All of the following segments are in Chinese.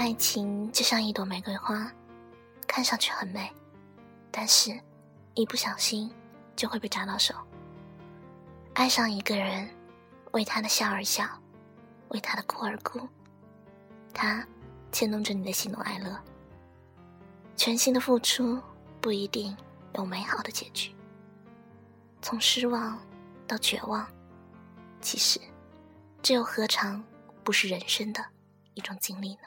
爱情就像一朵玫瑰花，看上去很美，但是，一不小心就会被扎到手。爱上一个人，为他的笑而笑，为他的哭而哭，他牵动着你的喜怒哀乐。全心的付出不一定有美好的结局。从失望到绝望，其实，这又何尝不是人生的一种经历呢？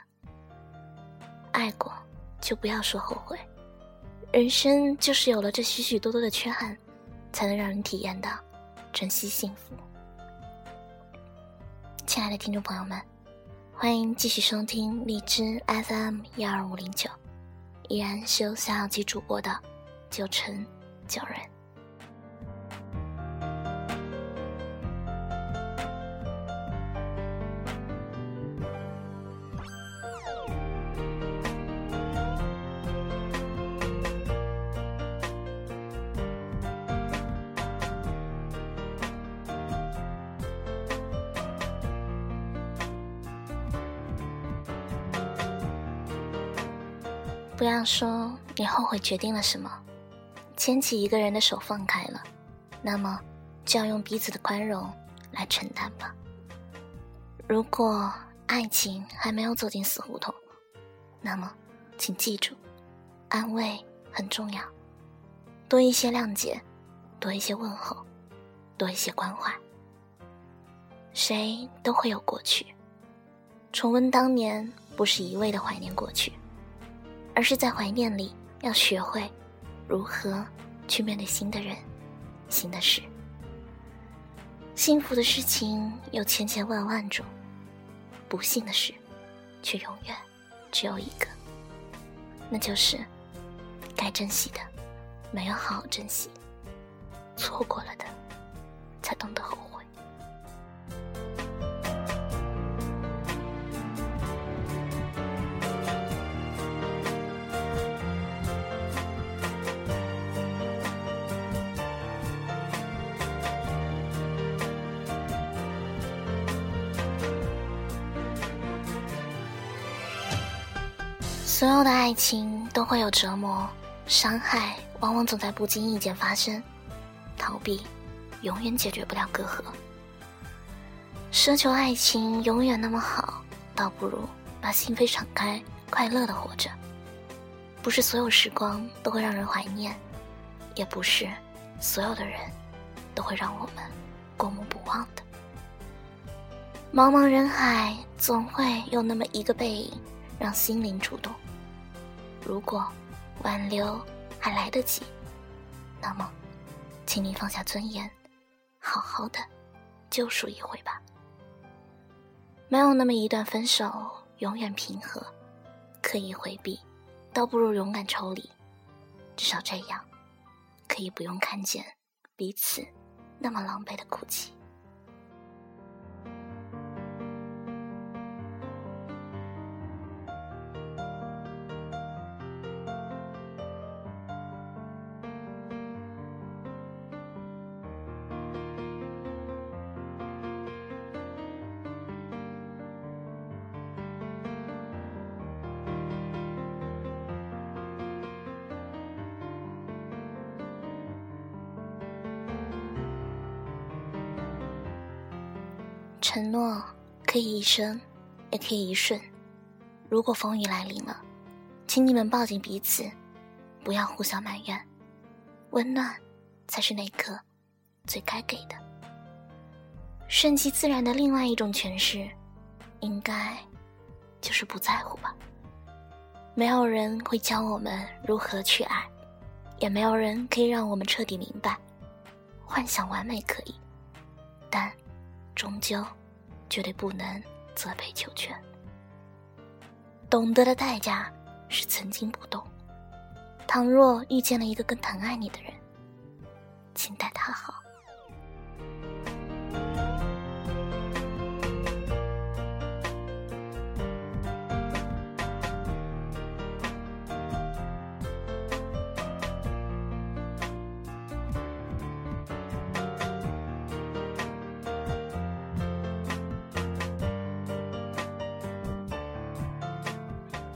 爱过，就不要说后悔。人生就是有了这许许多多的缺憾，才能让人体验到珍惜幸福。亲爱的听众朋友们，欢迎继续收听荔枝 FM 一二五零九。依然是由小小鸡主播的九成九人。不要说你后悔决定了什么，牵起一个人的手放开了，那么就要用彼此的宽容来承担吧。如果爱情还没有走进死胡同，那么请记住，安慰很重要，多一些谅解，多一些问候，多一些关怀。谁都会有过去，重温当年不是一味的怀念过去。而是在怀念里，要学会如何去面对新的人、新的事。幸福的事情有千千万万种，不幸的事却永远只有一个，那就是该珍惜的没有好好珍惜，错过了的才懂得后悔。所有的爱情都会有折磨，伤害往往总在不经意间发生，逃避永远解决不了隔阂。奢求爱情永远那么好，倒不如把心扉敞开，快乐的活着。不是所有时光都会让人怀念，也不是所有的人都会让我们过目不忘的。茫茫人海，总会有那么一个背影，让心灵触动。如果挽留还来得及，那么，请你放下尊严，好好的救赎一回吧。没有那么一段分手永远平和，刻意回避，倒不如勇敢抽离。至少这样，可以不用看见彼此那么狼狈的哭泣。承诺可以一生，也可以一瞬。如果风雨来临了，请你们抱紧彼此，不要互相埋怨。温暖才是那刻最该给的。顺其自然的另外一种诠释，应该就是不在乎吧。没有人会教我们如何去爱，也没有人可以让我们彻底明白。幻想完美可以，但。终究，绝对不能责备求全。懂得的代价是曾经不懂。倘若遇见了一个更疼爱你的人，请待他好。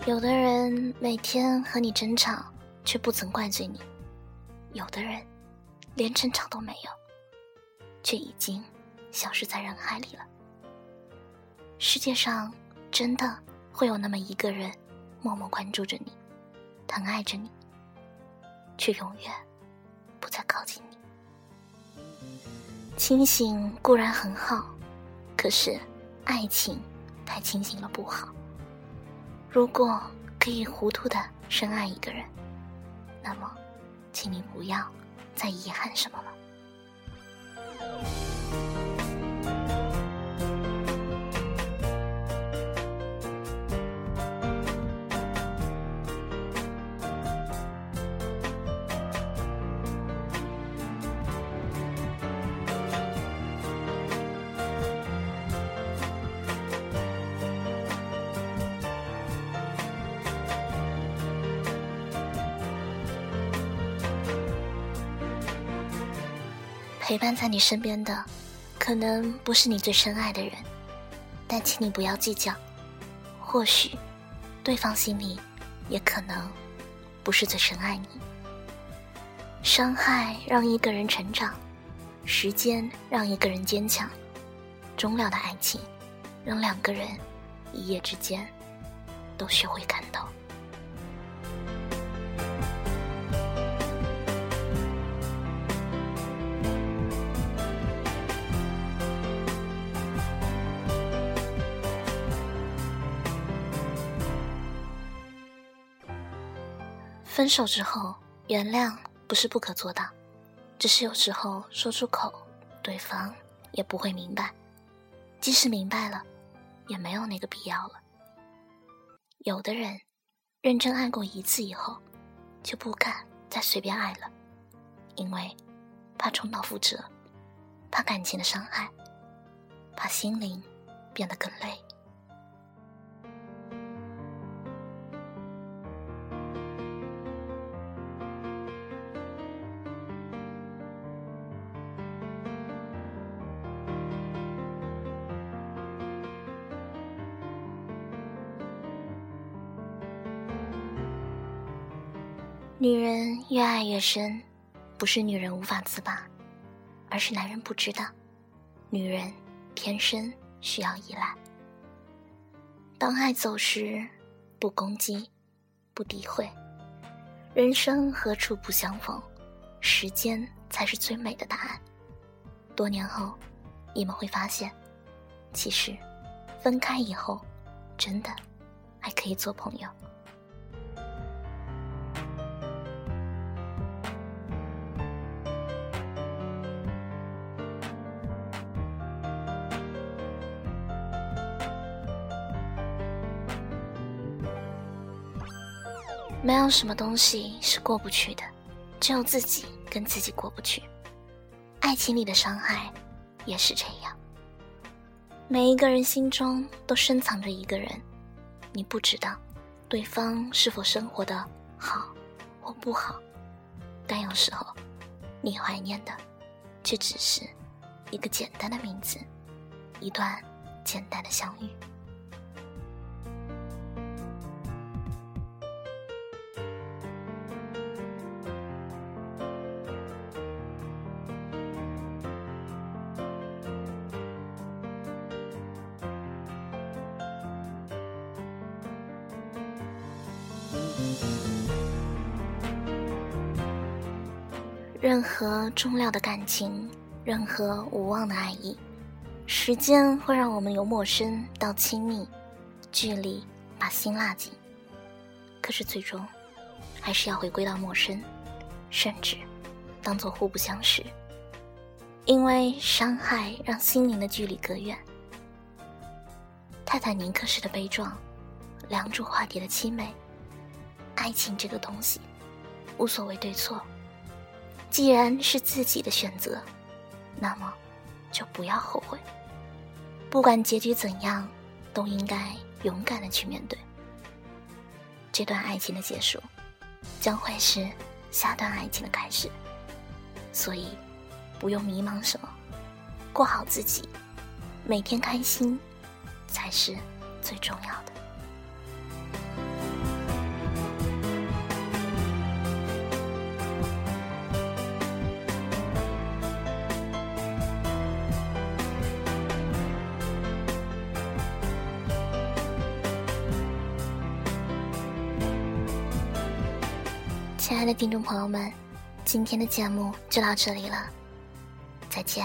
有的人每天和你争吵，却不曾怪罪你；有的人连争吵都没有，却已经消失在人海里了。世界上真的会有那么一个人，默默关注着你，疼爱着你，却永远不再靠近你。清醒固然很好，可是爱情太清醒了不好。如果可以糊涂的深爱一个人，那么，请你不要再遗憾什么了。陪伴在你身边的，可能不是你最深爱的人，但请你不要计较。或许，对方心里也可能不是最深爱你。伤害让一个人成长，时间让一个人坚强，终了的爱情让两个人一夜之间都学会看透。分手之后，原谅不是不可做到，只是有时候说出口，对方也不会明白。即使明白了，也没有那个必要了。有的人，认真爱过一次以后，就不敢再随便爱了，因为怕重蹈覆辙，怕感情的伤害，怕心灵变得更累。女人越爱越深，不是女人无法自拔，而是男人不知道，女人天生需要依赖。当爱走时，不攻击，不诋毁，人生何处不相逢？时间才是最美的答案。多年后，你们会发现，其实分开以后，真的还可以做朋友。没有什么东西是过不去的，只有自己跟自己过不去。爱情里的伤害也是这样。每一个人心中都深藏着一个人，你不知道对方是否生活的好或不好，但有时候你怀念的却只是一个简单的名字，一段简单的相遇。任何重要的感情，任何无望的爱意，时间会让我们由陌生到亲密，距离把心拉紧。可是最终，还是要回归到陌生，甚至当做互不相识。因为伤害让心灵的距离隔远。泰坦尼克式的悲壮，梁祝化蝶的凄美。爱情这个东西，无所谓对错。既然是自己的选择，那么就不要后悔。不管结局怎样，都应该勇敢的去面对。这段爱情的结束，将会是下段爱情的开始。所以，不用迷茫什么，过好自己，每天开心，才是最重要的。亲爱的听众朋友们，今天的节目就到这里了，再见。